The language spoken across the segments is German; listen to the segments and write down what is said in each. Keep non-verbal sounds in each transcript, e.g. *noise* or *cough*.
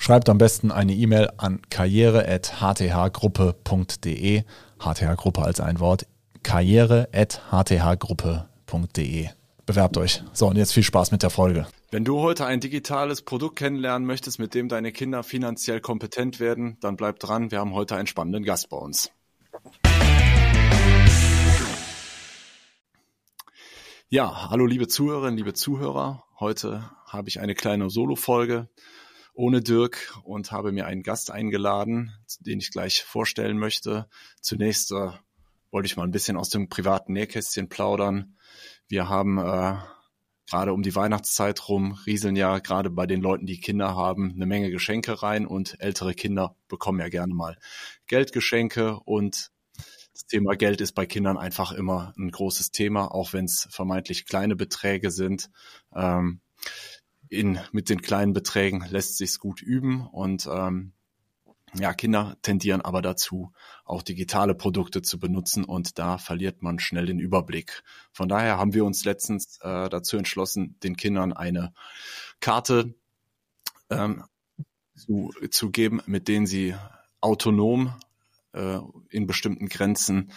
Schreibt am besten eine E-Mail an karriere.hthgruppe.de. HTH-Gruppe als ein Wort. karriere.hthgruppe.de. Bewerbt euch. So, und jetzt viel Spaß mit der Folge. Wenn du heute ein digitales Produkt kennenlernen möchtest, mit dem deine Kinder finanziell kompetent werden, dann bleib dran. Wir haben heute einen spannenden Gast bei uns. Ja, hallo liebe Zuhörerinnen, liebe Zuhörer. Heute habe ich eine kleine Solo-Folge ohne Dirk und habe mir einen Gast eingeladen, den ich gleich vorstellen möchte. Zunächst äh, wollte ich mal ein bisschen aus dem privaten Nähkästchen plaudern. Wir haben äh, gerade um die Weihnachtszeit rum rieseln ja gerade bei den Leuten, die Kinder haben, eine Menge Geschenke rein und ältere Kinder bekommen ja gerne mal Geldgeschenke und das Thema Geld ist bei Kindern einfach immer ein großes Thema, auch wenn es vermeintlich kleine Beträge sind. Ähm, in, mit den kleinen Beträgen lässt sich's gut üben und ähm, ja, Kinder tendieren aber dazu, auch digitale Produkte zu benutzen und da verliert man schnell den Überblick. Von daher haben wir uns letztens äh, dazu entschlossen, den Kindern eine Karte ähm, zu, zu geben, mit denen sie autonom äh, in bestimmten Grenzen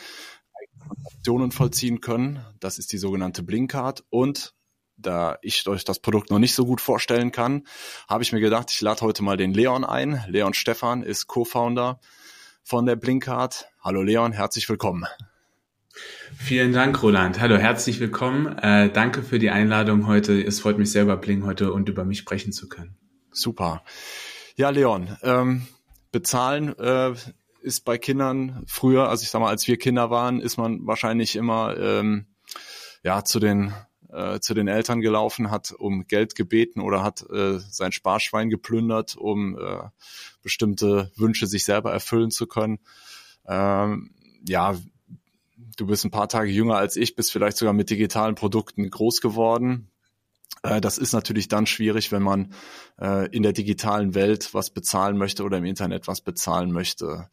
Aktionen vollziehen können. Das ist die sogenannte Blinkcard und da ich euch das Produkt noch nicht so gut vorstellen kann, habe ich mir gedacht, ich lade heute mal den Leon ein. Leon Stefan ist Co-Founder von der Blinkcard. Hallo Leon, herzlich willkommen. Vielen Dank, Roland. Hallo, herzlich willkommen. Äh, danke für die Einladung heute. Es freut mich sehr, über Blink heute und über mich sprechen zu können. Super. Ja, Leon, ähm, bezahlen äh, ist bei Kindern früher, also ich sag mal, als wir Kinder waren, ist man wahrscheinlich immer ähm, ja zu den äh, zu den Eltern gelaufen, hat um Geld gebeten oder hat äh, sein Sparschwein geplündert, um äh, bestimmte Wünsche sich selber erfüllen zu können. Ähm, ja, du bist ein paar Tage jünger als ich, bist vielleicht sogar mit digitalen Produkten groß geworden. Äh, das ist natürlich dann schwierig, wenn man äh, in der digitalen Welt was bezahlen möchte oder im Internet was bezahlen möchte.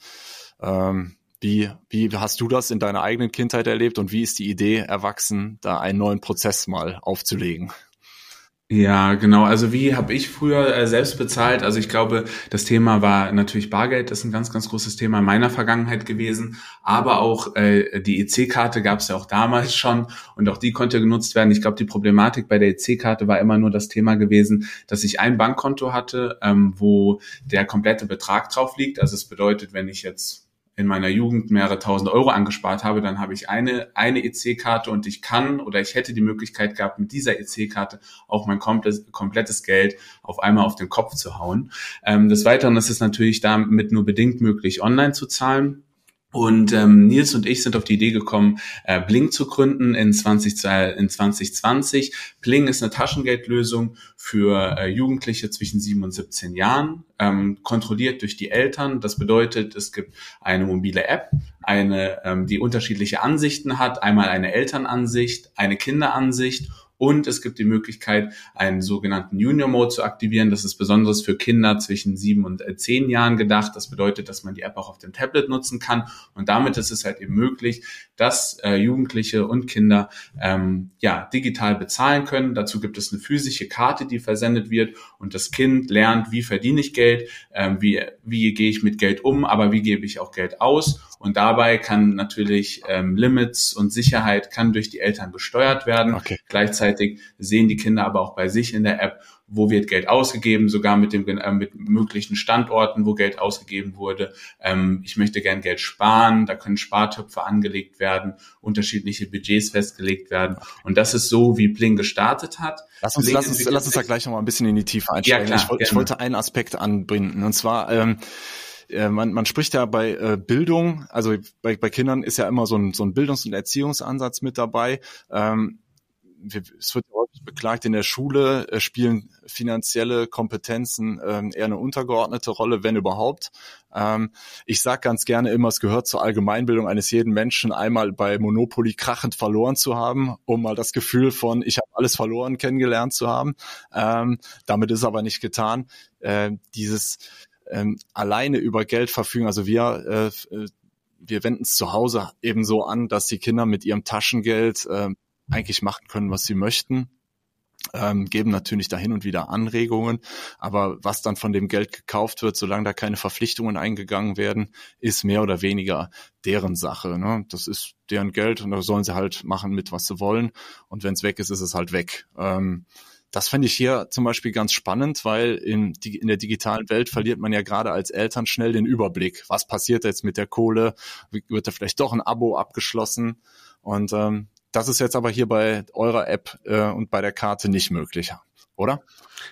Wie, wie hast du das in deiner eigenen Kindheit erlebt und wie ist die Idee erwachsen, da einen neuen Prozess mal aufzulegen? Ja, genau. Also wie habe ich früher äh, selbst bezahlt? Also ich glaube, das Thema war natürlich Bargeld, das ist ein ganz, ganz großes Thema in meiner Vergangenheit gewesen. Aber auch äh, die EC-Karte gab es ja auch damals schon und auch die konnte genutzt werden. Ich glaube, die Problematik bei der EC-Karte war immer nur das Thema gewesen, dass ich ein Bankkonto hatte, ähm, wo der komplette Betrag drauf liegt. Also es bedeutet, wenn ich jetzt in meiner Jugend mehrere tausend Euro angespart habe, dann habe ich eine, eine EC-Karte und ich kann oder ich hätte die Möglichkeit gehabt, mit dieser EC-Karte auch mein komplettes, komplettes Geld auf einmal auf den Kopf zu hauen. Ähm, des Weiteren ist es natürlich damit nur bedingt möglich, online zu zahlen. Und ähm, Nils und ich sind auf die Idee gekommen, äh, Bling zu gründen in, 20, in 2020. Bling ist eine Taschengeldlösung für äh, Jugendliche zwischen 7 und 17 Jahren, ähm, kontrolliert durch die Eltern. Das bedeutet, es gibt eine mobile App, eine, ähm, die unterschiedliche Ansichten hat. Einmal eine Elternansicht, eine Kinderansicht und es gibt die Möglichkeit, einen sogenannten Junior Mode zu aktivieren. Das ist besonders für Kinder zwischen sieben und äh, zehn Jahren gedacht. Das bedeutet, dass man die App auch auf dem Tablet nutzen kann. Und damit ist es halt eben möglich, dass äh, Jugendliche und Kinder ähm, ja digital bezahlen können. Dazu gibt es eine physische Karte, die versendet wird und das Kind lernt, wie verdiene ich Geld, ähm, wie, wie gehe ich mit Geld um, aber wie gebe ich auch Geld aus. Und dabei kann natürlich ähm, Limits und Sicherheit kann durch die Eltern gesteuert werden. Okay. Gleichzeitig sehen die Kinder aber auch bei sich in der App, wo wird Geld ausgegeben, sogar mit dem äh, mit möglichen Standorten, wo Geld ausgegeben wurde. Ähm, ich möchte gern Geld sparen, da können Spartöpfe angelegt werden, unterschiedliche Budgets festgelegt werden. Und das ist so, wie Bling gestartet hat. Lass uns, lass uns, lass uns da gleich noch mal ein bisschen in die Tiefe einsteigen. Ja, klar, ich, ich, wollte einen Aspekt anbinden, und zwar ähm, äh, man, man spricht ja bei äh, Bildung, also bei, bei Kindern ist ja immer so ein, so ein Bildungs- und Erziehungsansatz mit dabei. Ähm, es wird häufig beklagt, in der Schule äh, spielen finanzielle Kompetenzen ähm, eher eine untergeordnete Rolle, wenn überhaupt. Ähm, ich sage ganz gerne immer, es gehört zur Allgemeinbildung eines jeden Menschen, einmal bei Monopoly krachend verloren zu haben, um mal das Gefühl von, ich habe alles verloren kennengelernt zu haben. Ähm, damit ist aber nicht getan. Äh, dieses ähm, alleine über Geld verfügen, also wir äh, äh wir wenden es zu Hause eben so an, dass die Kinder mit ihrem Taschengeld äh, eigentlich machen können, was sie möchten. Ähm, geben natürlich da hin und wieder Anregungen, aber was dann von dem Geld gekauft wird, solange da keine Verpflichtungen eingegangen werden, ist mehr oder weniger deren Sache. Ne? Das ist deren Geld und da sollen sie halt machen mit, was sie wollen. Und wenn es weg ist, ist es halt weg. Ähm, das fände ich hier zum Beispiel ganz spannend, weil in, die, in der digitalen Welt verliert man ja gerade als Eltern schnell den Überblick. Was passiert jetzt mit der Kohle? Wird da vielleicht doch ein Abo abgeschlossen? Und ähm, das ist jetzt aber hier bei eurer App äh, und bei der Karte nicht möglich, oder?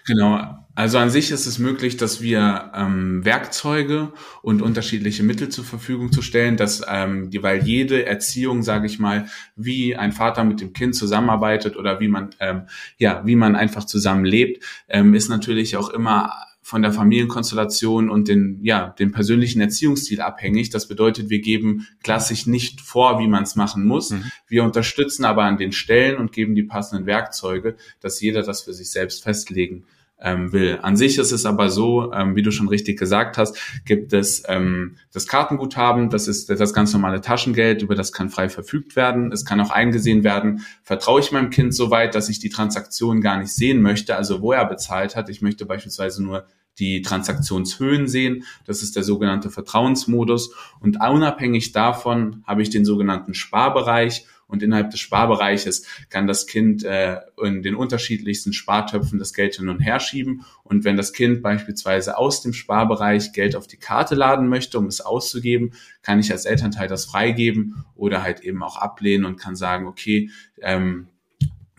Genau. Also an sich ist es möglich, dass wir ähm, Werkzeuge und unterschiedliche Mittel zur Verfügung zu stellen, dass ähm, weil jede Erziehung, sage ich mal, wie ein Vater mit dem Kind zusammenarbeitet oder wie man ähm, ja wie man einfach zusammenlebt, ähm, ist natürlich auch immer von der Familienkonstellation und den, ja, den persönlichen Erziehungsstil abhängig. Das bedeutet, wir geben klassisch nicht vor, wie man es machen muss. Mhm. Wir unterstützen aber an den Stellen und geben die passenden Werkzeuge, dass jeder das für sich selbst festlegen ähm, will. An sich ist es aber so, ähm, wie du schon richtig gesagt hast, gibt es ähm, das Kartenguthaben, das ist das ganz normale Taschengeld, über das kann frei verfügt werden. Es kann auch eingesehen werden, vertraue ich meinem Kind so weit, dass ich die Transaktion gar nicht sehen möchte, also wo er bezahlt hat. Ich möchte beispielsweise nur die Transaktionshöhen sehen. Das ist der sogenannte Vertrauensmodus. Und unabhängig davon habe ich den sogenannten Sparbereich und innerhalb des Sparbereiches kann das Kind äh, in den unterschiedlichsten Spartöpfen das Geld hin und her schieben. Und wenn das Kind beispielsweise aus dem Sparbereich Geld auf die Karte laden möchte, um es auszugeben, kann ich als Elternteil das freigeben oder halt eben auch ablehnen und kann sagen, okay, ähm,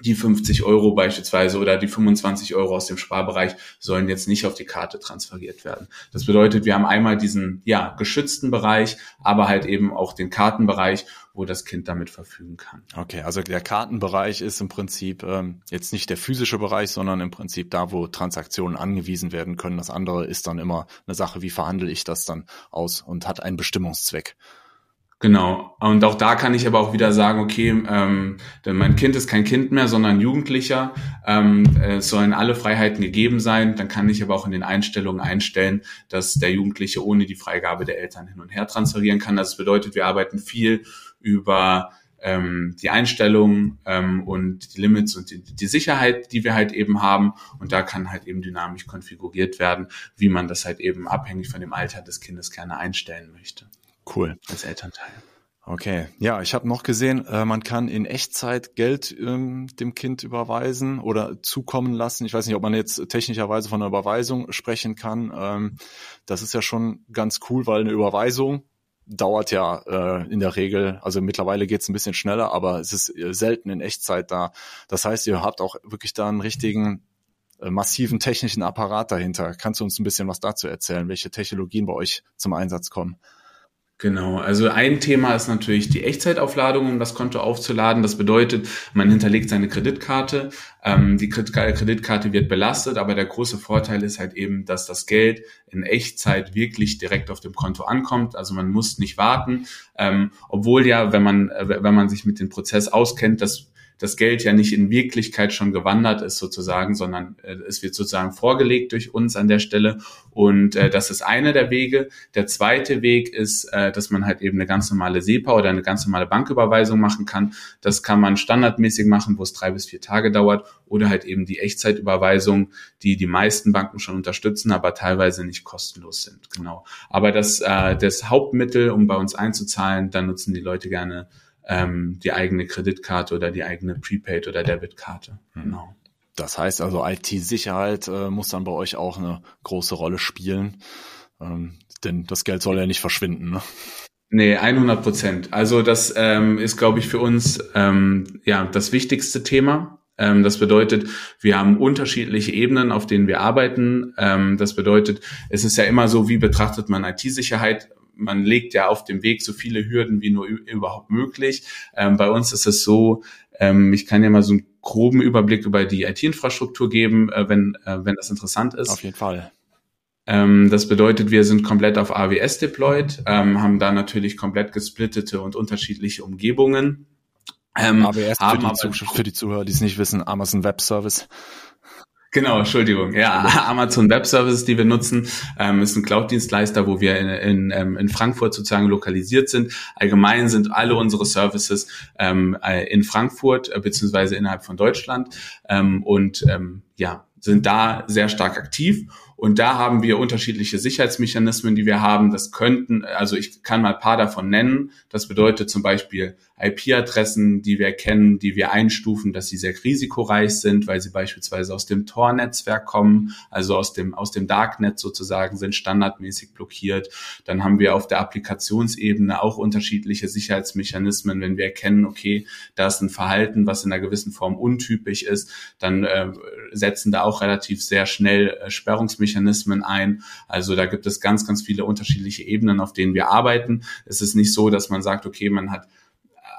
die 50 Euro beispielsweise oder die 25 Euro aus dem Sparbereich sollen jetzt nicht auf die Karte transferiert werden. Das bedeutet, wir haben einmal diesen ja geschützten Bereich, aber halt eben auch den Kartenbereich, wo das Kind damit verfügen kann. Okay, also der Kartenbereich ist im Prinzip ähm, jetzt nicht der physische Bereich, sondern im Prinzip da, wo Transaktionen angewiesen werden können. Das andere ist dann immer eine Sache, wie verhandle ich das dann aus und hat einen Bestimmungszweck. Genau. Und auch da kann ich aber auch wieder sagen, okay, ähm, denn mein Kind ist kein Kind mehr, sondern Jugendlicher. Ähm, es sollen alle Freiheiten gegeben sein. Dann kann ich aber auch in den Einstellungen einstellen, dass der Jugendliche ohne die Freigabe der Eltern hin und her transferieren kann. Das bedeutet, wir arbeiten viel über ähm, die Einstellungen ähm, und die Limits und die, die Sicherheit, die wir halt eben haben. Und da kann halt eben dynamisch konfiguriert werden, wie man das halt eben abhängig von dem Alter des Kindes gerne einstellen möchte. Cool. Als Elternteil. Okay, ja, ich habe noch gesehen, äh, man kann in Echtzeit Geld ähm, dem Kind überweisen oder zukommen lassen. Ich weiß nicht, ob man jetzt technischerweise von einer Überweisung sprechen kann. Ähm, das ist ja schon ganz cool, weil eine Überweisung dauert ja äh, in der Regel, also mittlerweile geht's ein bisschen schneller, aber es ist äh, selten in Echtzeit da. Das heißt, ihr habt auch wirklich da einen richtigen äh, massiven technischen Apparat dahinter. Kannst du uns ein bisschen was dazu erzählen, welche Technologien bei euch zum Einsatz kommen? Genau, also ein Thema ist natürlich die Echtzeitaufladung, um das Konto aufzuladen. Das bedeutet, man hinterlegt seine Kreditkarte, ähm, die Kreditkarte wird belastet, aber der große Vorteil ist halt eben, dass das Geld in Echtzeit wirklich direkt auf dem Konto ankommt. Also man muss nicht warten, ähm, obwohl ja, wenn man äh, wenn man sich mit dem Prozess auskennt, das das Geld ja nicht in Wirklichkeit schon gewandert ist sozusagen, sondern äh, es wird sozusagen vorgelegt durch uns an der Stelle. Und äh, das ist einer der Wege. Der zweite Weg ist, äh, dass man halt eben eine ganz normale SEPA oder eine ganz normale Banküberweisung machen kann. Das kann man standardmäßig machen, wo es drei bis vier Tage dauert oder halt eben die Echtzeitüberweisung, die die meisten Banken schon unterstützen, aber teilweise nicht kostenlos sind. Genau. Aber das, äh, das Hauptmittel, um bei uns einzuzahlen, dann nutzen die Leute gerne ähm, die eigene Kreditkarte oder die eigene Prepaid oder Debitkarte. Hm. Genau. Das heißt also, IT-Sicherheit äh, muss dann bei euch auch eine große Rolle spielen, ähm, denn das Geld soll ja nicht verschwinden. Ne? Nee, 100 Prozent. Also das ähm, ist, glaube ich, für uns ähm, ja das wichtigste Thema. Ähm, das bedeutet, wir haben unterschiedliche Ebenen, auf denen wir arbeiten. Ähm, das bedeutet, es ist ja immer so, wie betrachtet man IT-Sicherheit? Man legt ja auf dem Weg so viele Hürden wie nur überhaupt möglich. Ähm, bei uns ist es so, ähm, ich kann ja mal so ein groben Überblick über die IT-Infrastruktur geben, äh, wenn, äh, wenn das interessant ist. Auf jeden Fall. Ähm, das bedeutet, wir sind komplett auf AWS deployed, ähm, haben da natürlich komplett gesplittete und unterschiedliche Umgebungen. Ähm, AWS für die, für die Zuhörer, die es nicht wissen, Amazon Web Service. Genau, Entschuldigung. Ja, *laughs* Amazon Web Services, die wir nutzen, ähm, ist ein Cloud-Dienstleister, wo wir in, in, ähm, in Frankfurt sozusagen lokalisiert sind. Allgemein sind alle unsere Services ähm, äh, in Frankfurt äh, beziehungsweise innerhalb von Deutschland ähm, und ähm, ja sind da sehr stark aktiv und da haben wir unterschiedliche Sicherheitsmechanismen, die wir haben. Das könnten, also ich kann mal ein paar davon nennen. Das bedeutet zum Beispiel IP-Adressen, die wir kennen, die wir einstufen, dass sie sehr risikoreich sind, weil sie beispielsweise aus dem Tor-Netzwerk kommen, also aus dem, aus dem Darknet sozusagen, sind standardmäßig blockiert. Dann haben wir auf der Applikationsebene auch unterschiedliche Sicherheitsmechanismen. Wenn wir erkennen, okay, da ist ein Verhalten, was in einer gewissen Form untypisch ist, dann äh, setzen da auch relativ sehr schnell äh, Sperrungsmechanismen Mechanismen ein. Also da gibt es ganz, ganz viele unterschiedliche Ebenen, auf denen wir arbeiten. Es ist nicht so, dass man sagt, okay, man hat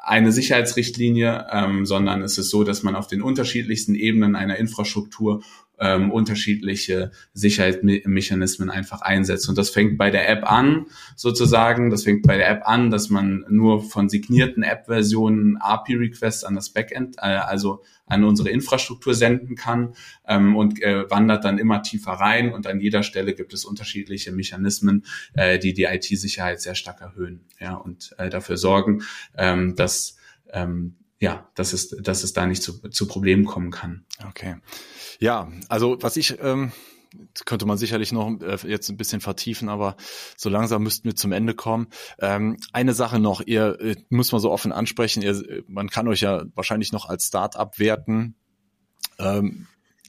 eine Sicherheitsrichtlinie, ähm, sondern es ist so, dass man auf den unterschiedlichsten Ebenen einer Infrastruktur ähm, unterschiedliche Sicherheitsmechanismen einfach einsetzt. Und das fängt bei der App an, sozusagen. Das fängt bei der App an, dass man nur von signierten App-Versionen API-Requests an das Backend, äh, also an unsere Infrastruktur senden kann ähm, und äh, wandert dann immer tiefer rein. Und an jeder Stelle gibt es unterschiedliche Mechanismen, äh, die die IT-Sicherheit sehr stark erhöhen ja, und äh, dafür sorgen, ähm, dass ähm, ja, dass es, dass es da nicht zu, zu Problemen kommen kann. Okay. Ja, also was ich ähm, könnte man sicherlich noch äh, jetzt ein bisschen vertiefen, aber so langsam müssten wir zum Ende kommen. Ähm, eine Sache noch, ihr äh, muss man so offen ansprechen, ihr, man kann euch ja wahrscheinlich noch als Start-up werten. Ähm,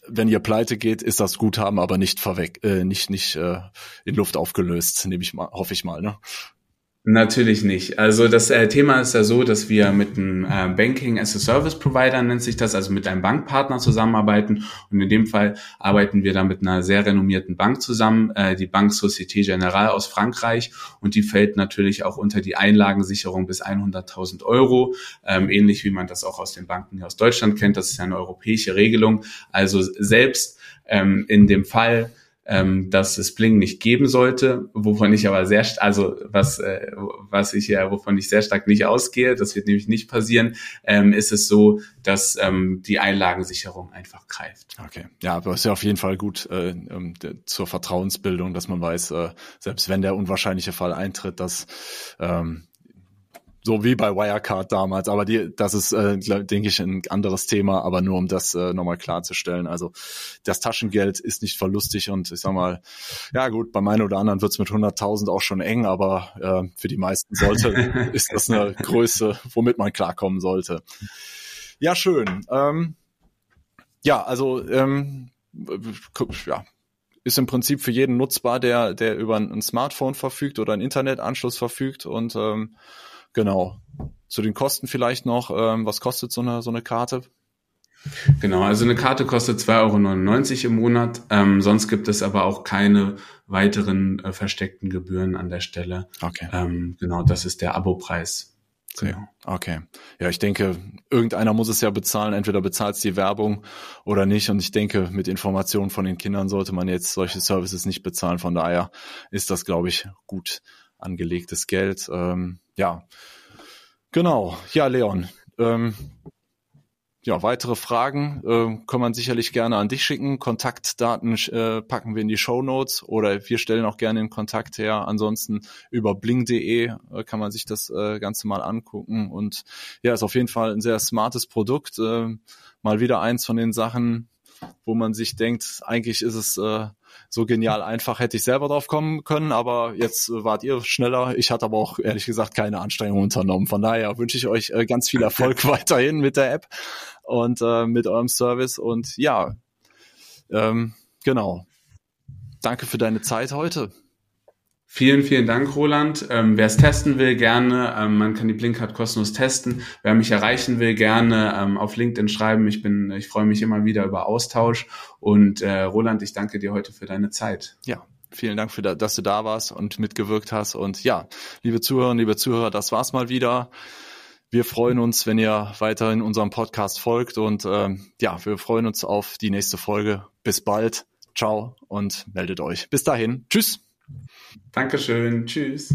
wenn ihr pleite geht, ist das Guthaben aber nicht verweg, äh, nicht nicht äh, in Luft aufgelöst, nehme ich mal, hoffe ich mal, ne? Natürlich nicht. Also das äh, Thema ist ja so, dass wir mit einem äh, Banking as a Service Provider nennt sich das, also mit einem Bankpartner zusammenarbeiten. Und in dem Fall arbeiten wir da mit einer sehr renommierten Bank zusammen, äh, die Bank Société Générale aus Frankreich. Und die fällt natürlich auch unter die Einlagensicherung bis 100.000 Euro, ähm, ähnlich wie man das auch aus den Banken hier aus Deutschland kennt. Das ist ja eine europäische Regelung. Also selbst ähm, in dem Fall, ähm, dass es Bling nicht geben sollte, wovon ich aber sehr, also was, äh, was ich ja, wovon ich sehr stark nicht ausgehe, das wird nämlich nicht passieren, ähm, ist es so, dass ähm, die Einlagensicherung einfach greift. Okay, ja, aber ist ja auf jeden Fall gut äh, ähm, zur Vertrauensbildung, dass man weiß, äh, selbst wenn der unwahrscheinliche Fall eintritt, dass ähm, so wie bei Wirecard damals, aber die, das ist, äh, denke ich, ein anderes Thema, aber nur um das äh, nochmal klarzustellen. Also das Taschengeld ist nicht verlustig und ich sag mal, ja gut, bei meinen oder anderen wird's mit 100.000 auch schon eng, aber äh, für die meisten sollte, *laughs* ist das eine Größe, womit man klarkommen sollte. Ja, schön. Ähm, ja, also ähm, ja, ist im Prinzip für jeden nutzbar, der, der über ein Smartphone verfügt oder einen Internetanschluss verfügt und ähm, Genau. Zu den Kosten vielleicht noch, ähm, was kostet so eine, so eine Karte? Genau, also eine Karte kostet 2,99 Euro im Monat. Ähm, sonst gibt es aber auch keine weiteren äh, versteckten Gebühren an der Stelle. Okay. Ähm, genau, das ist der Abopreis. Genau. Okay. Ja, ich denke, irgendeiner muss es ja bezahlen. Entweder bezahlt es die Werbung oder nicht. Und ich denke, mit Informationen von den Kindern sollte man jetzt solche Services nicht bezahlen. Von daher ist das, glaube ich, gut angelegtes Geld. Ähm, ja, genau. Ja, Leon. Ähm, ja, weitere Fragen äh, kann man sicherlich gerne an dich schicken. Kontaktdaten äh, packen wir in die Show Notes oder wir stellen auch gerne den Kontakt her. Ansonsten über bling.de äh, kann man sich das äh, Ganze mal angucken. Und ja, ist auf jeden Fall ein sehr smartes Produkt. Äh, mal wieder eins von den Sachen, wo man sich denkt, eigentlich ist es äh, so genial einfach, hätte ich selber drauf kommen können, aber jetzt äh, wart ihr schneller. Ich hatte aber auch ehrlich gesagt keine Anstrengung unternommen. Von daher wünsche ich euch äh, ganz viel Erfolg *laughs* weiterhin mit der App und äh, mit eurem Service. Und ja, ähm, genau. Danke für deine Zeit heute. Vielen, vielen Dank, Roland. Ähm, Wer es testen will, gerne. Ähm, man kann die Blinkcard kostenlos testen. Wer mich erreichen will, gerne ähm, auf LinkedIn schreiben. Ich bin, ich freue mich immer wieder über Austausch. Und äh, Roland, ich danke dir heute für deine Zeit. Ja, vielen Dank für, dass du da warst und mitgewirkt hast. Und ja, liebe Zuhörer, liebe Zuhörer, das war's mal wieder. Wir freuen uns, wenn ihr weiterhin unserem Podcast folgt und ähm, ja, wir freuen uns auf die nächste Folge. Bis bald. Ciao und meldet euch. Bis dahin. Tschüss. Dankeschön. Tschüss.